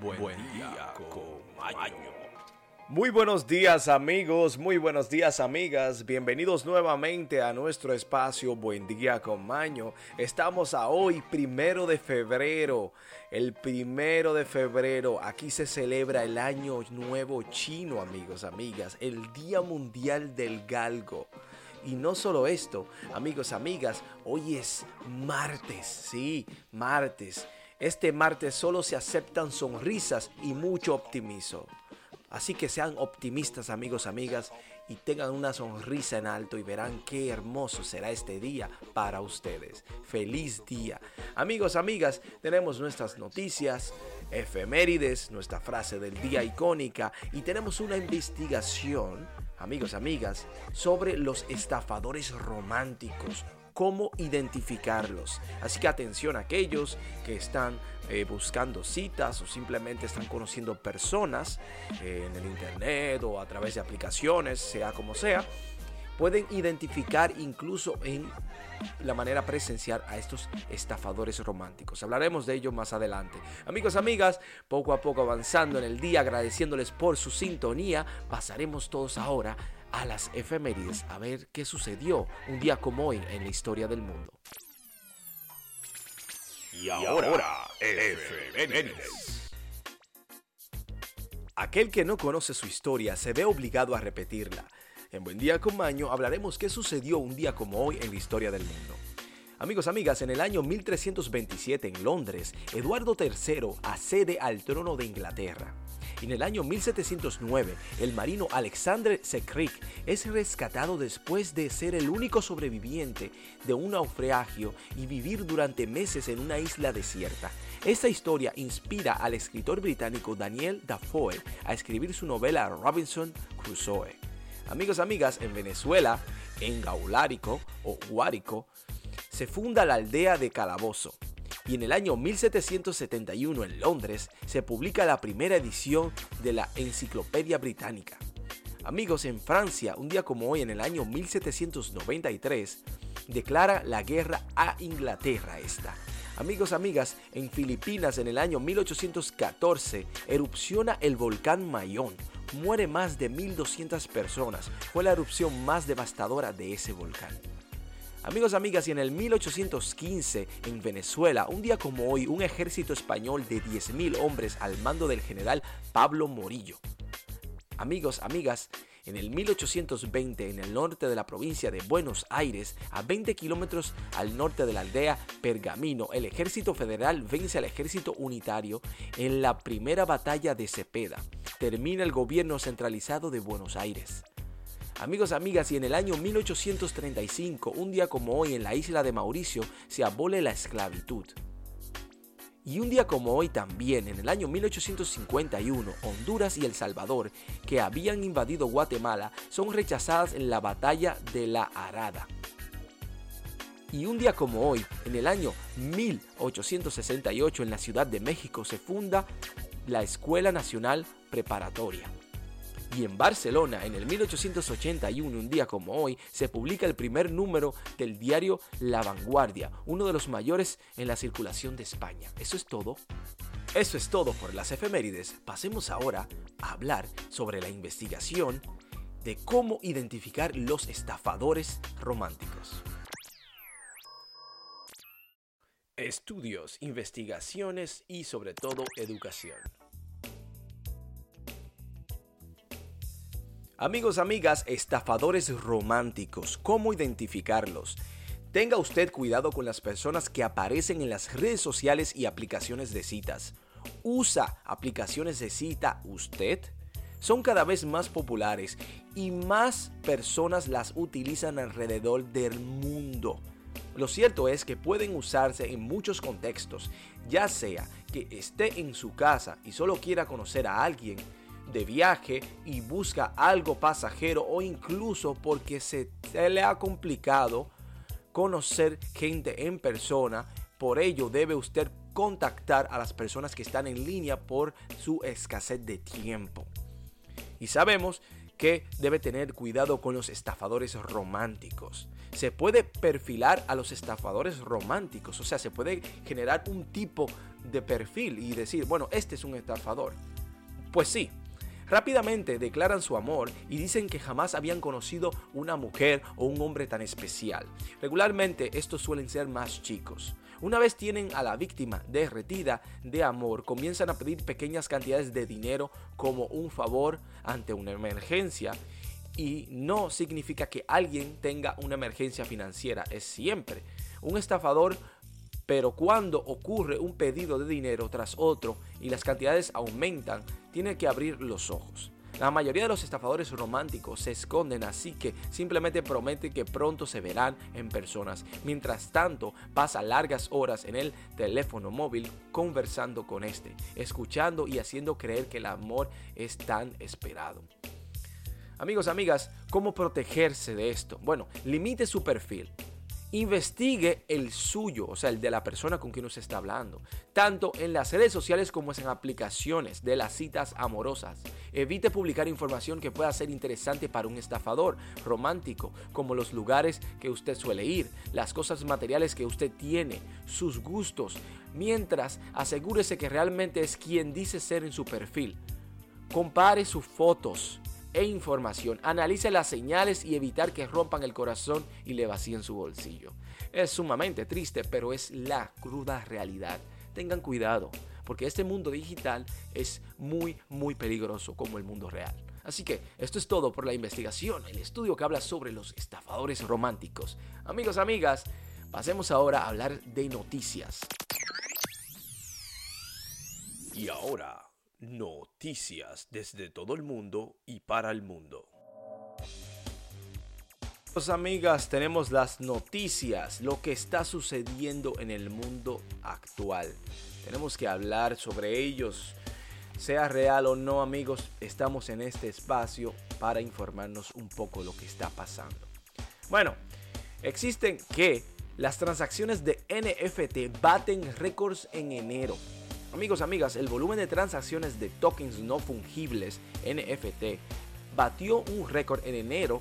Buen, día con Maño. Muy buenos días amigos, muy buenos días amigas, bienvenidos nuevamente a nuestro espacio Buen día con Maño. Estamos a hoy, primero de febrero, el primero de febrero, aquí se celebra el año nuevo chino amigos, amigas, el Día Mundial del Galgo. Y no solo esto, amigos, amigas, hoy es martes, sí, martes. Este martes solo se aceptan sonrisas y mucho optimismo. Así que sean optimistas amigos, amigas, y tengan una sonrisa en alto y verán qué hermoso será este día para ustedes. Feliz día. Amigos, amigas, tenemos nuestras noticias, efemérides, nuestra frase del día icónica y tenemos una investigación, amigos, amigas, sobre los estafadores románticos cómo identificarlos. Así que atención a aquellos que están eh, buscando citas o simplemente están conociendo personas eh, en el internet o a través de aplicaciones, sea como sea. Pueden identificar incluso en la manera presencial a estos estafadores románticos. Hablaremos de ello más adelante. Amigos, amigas, poco a poco avanzando en el día, agradeciéndoles por su sintonía, pasaremos todos ahora a las efemérides a ver qué sucedió un día como hoy en la historia del mundo. Y ahora, efemérides. Aquel que no conoce su historia se ve obligado a repetirla. En Buen Día con Maño hablaremos qué sucedió un día como hoy en la historia del mundo. Amigos, amigas, en el año 1327 en Londres, Eduardo III accede al trono de Inglaterra. En el año 1709, el marino Alexander Sekrik es rescatado después de ser el único sobreviviente de un naufragio y vivir durante meses en una isla desierta. Esta historia inspira al escritor británico Daniel Dafoe a escribir su novela Robinson Crusoe. Amigos, amigas, en Venezuela, en Gaulárico o Guárico, se funda la aldea de Calabozo. Y en el año 1771 en Londres se publica la primera edición de la Enciclopedia Británica. Amigos, en Francia, un día como hoy, en el año 1793, declara la guerra a Inglaterra esta. Amigos, amigas, en Filipinas en el año 1814 erupciona el volcán Mayón. Muere más de 1.200 personas. Fue la erupción más devastadora de ese volcán. Amigos, amigas, y en el 1815 en Venezuela, un día como hoy, un ejército español de 10.000 hombres al mando del general Pablo Morillo. Amigos, amigas, en el 1820 en el norte de la provincia de Buenos Aires, a 20 kilómetros al norte de la aldea Pergamino, el ejército federal vence al ejército unitario en la primera batalla de Cepeda. Termina el gobierno centralizado de Buenos Aires. Amigos, amigas, y en el año 1835, un día como hoy en la isla de Mauricio, se abole la esclavitud. Y un día como hoy también, en el año 1851, Honduras y El Salvador, que habían invadido Guatemala, son rechazadas en la batalla de la Arada. Y un día como hoy, en el año 1868, en la Ciudad de México, se funda la Escuela Nacional Preparatoria. Y en Barcelona, en el 1881, un día como hoy, se publica el primer número del diario La Vanguardia, uno de los mayores en la circulación de España. Eso es todo. Eso es todo por las efemérides. Pasemos ahora a hablar sobre la investigación de cómo identificar los estafadores románticos. Estudios, investigaciones y sobre todo educación. Amigos, amigas, estafadores románticos, ¿cómo identificarlos? Tenga usted cuidado con las personas que aparecen en las redes sociales y aplicaciones de citas. ¿Usa aplicaciones de cita usted? Son cada vez más populares y más personas las utilizan alrededor del mundo. Lo cierto es que pueden usarse en muchos contextos, ya sea que esté en su casa y solo quiera conocer a alguien, de viaje y busca algo pasajero o incluso porque se, le ha complicado conocer gente en persona. Por ello debe usted contactar a las personas que están en línea por su escasez de tiempo. Y sabemos que debe tener cuidado con los estafadores románticos. se puede perfilar a los estafadores románticos, o sea, se puede generar un tipo de perfil y decir, bueno, este es un estafador. Pues sí, rápidamente declaran su amor y dicen que jamás habían conocido una mujer o un hombre tan especial. Regularmente estos suelen ser más chicos. Una vez tienen a la víctima derretida de amor, comienzan a pedir pequeñas cantidades de dinero como un favor ante una emergencia y no significa que alguien tenga una emergencia financiera, es siempre un estafador, pero cuando ocurre un pedido de dinero tras otro y las cantidades aumentan, tiene que abrir los ojos. La mayoría de los estafadores románticos se esconden así que simplemente prometen que pronto se verán en personas. Mientras tanto, pasa largas horas en el teléfono móvil conversando con este, escuchando y haciendo creer que el amor es tan esperado. Amigos, amigas, ¿cómo protegerse de esto? Bueno, limite su perfil. Investigue el suyo, o sea, el de la persona con quien usted está hablando, tanto en las redes sociales como en aplicaciones de las citas amorosas. Evite publicar información que pueda ser interesante para un estafador romántico, como los lugares que usted suele ir, las cosas materiales que usted tiene, sus gustos, mientras asegúrese que realmente es quien dice ser en su perfil. Compare sus fotos, e información. Analice las señales y evitar que rompan el corazón y le vacíen su bolsillo. Es sumamente triste, pero es la cruda realidad. Tengan cuidado, porque este mundo digital es muy, muy peligroso como el mundo real. Así que esto es todo por la investigación, el estudio que habla sobre los estafadores románticos. Amigos, amigas, pasemos ahora a hablar de noticias. Y ahora Noticias desde todo el mundo y para el mundo. Amigas, tenemos las noticias, lo que está sucediendo en el mundo actual. Tenemos que hablar sobre ellos. Sea real o no, amigos, estamos en este espacio para informarnos un poco lo que está pasando. Bueno, existen que las transacciones de NFT baten récords en enero. Amigos, amigas, el volumen de transacciones de tokens no fungibles NFT batió un récord en enero,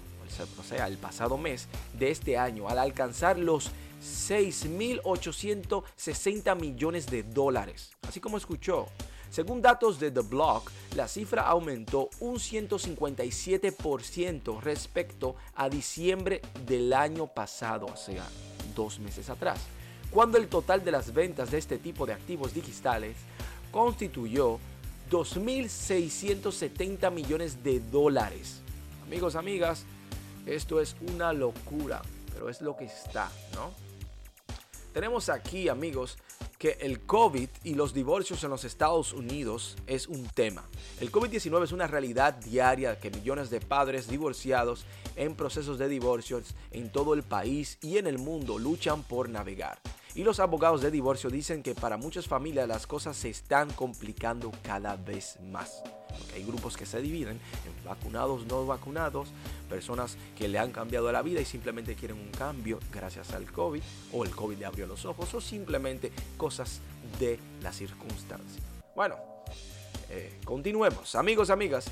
o sea, el pasado mes de este año, al alcanzar los 6.860 millones de dólares. Así como escuchó. Según datos de The Block, la cifra aumentó un 157% respecto a diciembre del año pasado, o sea, dos meses atrás cuando el total de las ventas de este tipo de activos digitales constituyó 2.670 millones de dólares. Amigos, amigas, esto es una locura, pero es lo que está, ¿no? Tenemos aquí, amigos, el COVID y los divorcios en los Estados Unidos es un tema. El COVID-19 es una realidad diaria que millones de padres divorciados en procesos de divorcios en todo el país y en el mundo luchan por navegar. Y los abogados de divorcio dicen que para muchas familias las cosas se están complicando cada vez más. Porque hay grupos que se dividen en vacunados, no vacunados, personas que le han cambiado la vida y simplemente quieren un cambio gracias al COVID, o el COVID le abrió los ojos, o simplemente cosas de la circunstancia. Bueno, eh, continuemos. Amigos, amigas,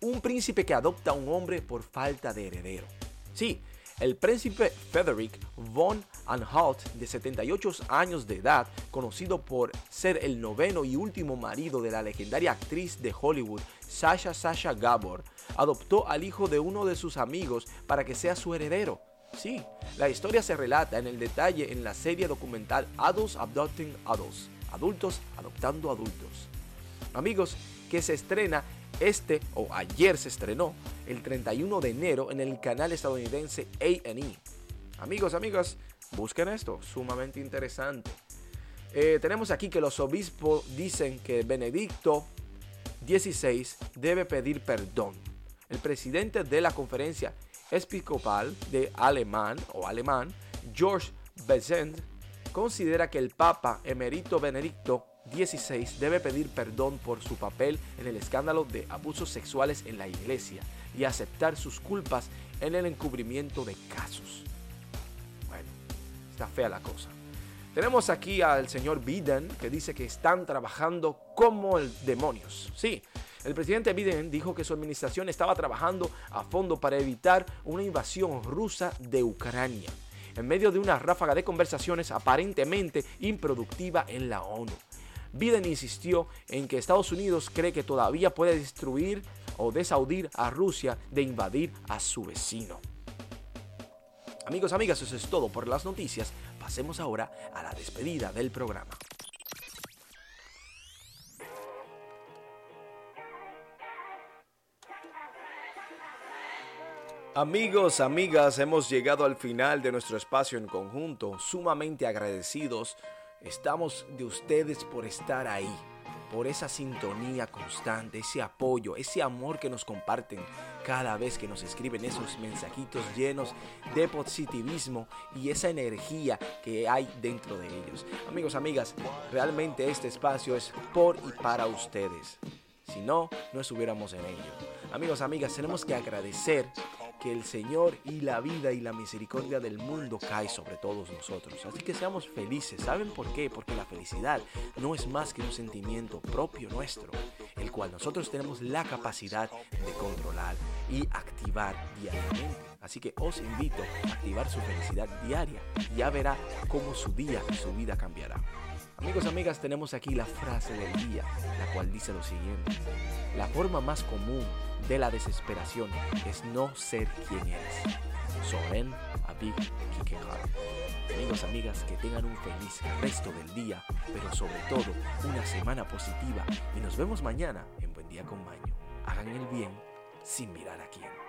un príncipe que adopta a un hombre por falta de heredero. Sí, el príncipe Frederick von Anhalt, de 78 años de edad, conocido por ser el noveno y último marido de la legendaria actriz de Hollywood, Sasha Sasha Gabor, adoptó al hijo de uno de sus amigos para que sea su heredero. Sí, la historia se relata en el detalle en la serie documental Adults Adopting Adults, adultos adoptando adultos. Amigos, que se estrena este, o ayer se estrenó, el 31 de enero en el canal estadounidense A&E. Amigos, amigas, busquen esto, sumamente interesante. Eh, tenemos aquí que los obispos dicen que Benedicto XVI debe pedir perdón. El presidente de la conferencia episcopal de alemán o alemán, George Besant, considera que el Papa emerito Benedicto 16 debe pedir perdón por su papel en el escándalo de abusos sexuales en la iglesia y aceptar sus culpas en el encubrimiento de casos. Bueno, está fea la cosa. Tenemos aquí al señor Biden que dice que están trabajando como el demonios. Sí, El presidente Biden dijo que su administración estaba trabajando a fondo para evitar una invasión rusa de Ucrania, en medio de una ráfaga de conversaciones aparentemente improductiva en la ONU. Biden insistió en que Estados Unidos cree que todavía puede destruir o desaudir a Rusia de invadir a su vecino. Amigos, amigas, eso es todo por las noticias. Pasemos ahora a la despedida del programa. Amigos, amigas, hemos llegado al final de nuestro espacio en conjunto, sumamente agradecidos. Estamos de ustedes por estar ahí por esa sintonía constante, ese apoyo, ese amor que nos comparten cada vez que nos escriben esos mensajitos llenos de positivismo y esa energía que hay dentro de ellos. Amigos, amigas, realmente este espacio es por y para ustedes. Si no, no estuviéramos en ello. Amigos, amigas, tenemos que agradecer que el Señor y la vida y la misericordia del mundo cae sobre todos nosotros. Así que seamos felices. ¿Saben por qué? Porque la felicidad no es más que un sentimiento propio nuestro, el cual nosotros tenemos la capacidad de controlar y activar diariamente. Así que os invito a activar su felicidad diaria ya verá cómo su día y su vida cambiará. Amigos, amigas, tenemos aquí la frase del día, la cual dice lo siguiente. La forma más común de la desesperación es no ser quien eres. Soren Abig Kierkegaard. Amigos, amigas, que tengan un feliz resto del día, pero sobre todo una semana positiva y nos vemos mañana en Buen Día con Maño. Hagan el bien sin mirar a quién.